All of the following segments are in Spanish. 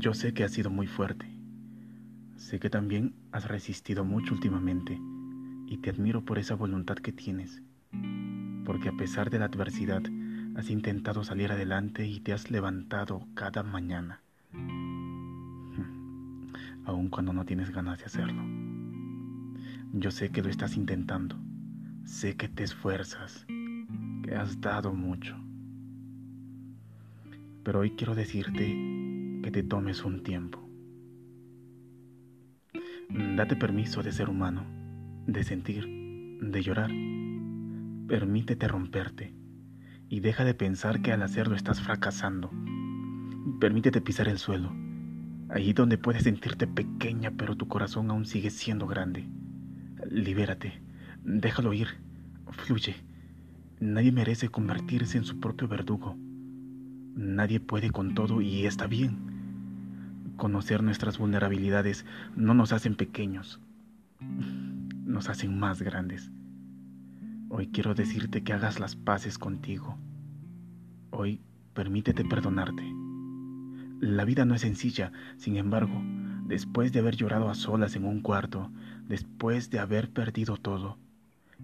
Yo sé que has sido muy fuerte. Sé que también has resistido mucho últimamente y te admiro por esa voluntad que tienes, porque a pesar de la adversidad has intentado salir adelante y te has levantado cada mañana, aun cuando no tienes ganas de hacerlo. Yo sé que lo estás intentando, sé que te esfuerzas, que has dado mucho. Pero hoy quiero decirte que te tomes un tiempo. Date permiso de ser humano de sentir, de llorar. Permítete romperte y deja de pensar que al hacerlo estás fracasando. Permítete pisar el suelo, allí donde puedes sentirte pequeña pero tu corazón aún sigue siendo grande. Libérate, déjalo ir, fluye. Nadie merece convertirse en su propio verdugo. Nadie puede con todo y está bien. Conocer nuestras vulnerabilidades no nos hacen pequeños nos hacen más grandes. Hoy quiero decirte que hagas las paces contigo. Hoy permítete perdonarte. La vida no es sencilla, sin embargo, después de haber llorado a solas en un cuarto, después de haber perdido todo,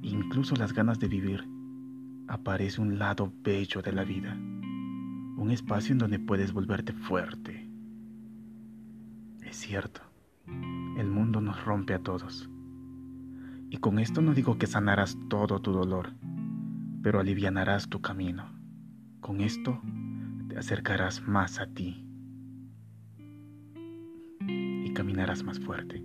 incluso las ganas de vivir, aparece un lado bello de la vida, un espacio en donde puedes volverte fuerte. Es cierto, el mundo nos rompe a todos y con esto no digo que sanarás todo tu dolor, pero alivianarás tu camino. Con esto te acercarás más a ti y caminarás más fuerte.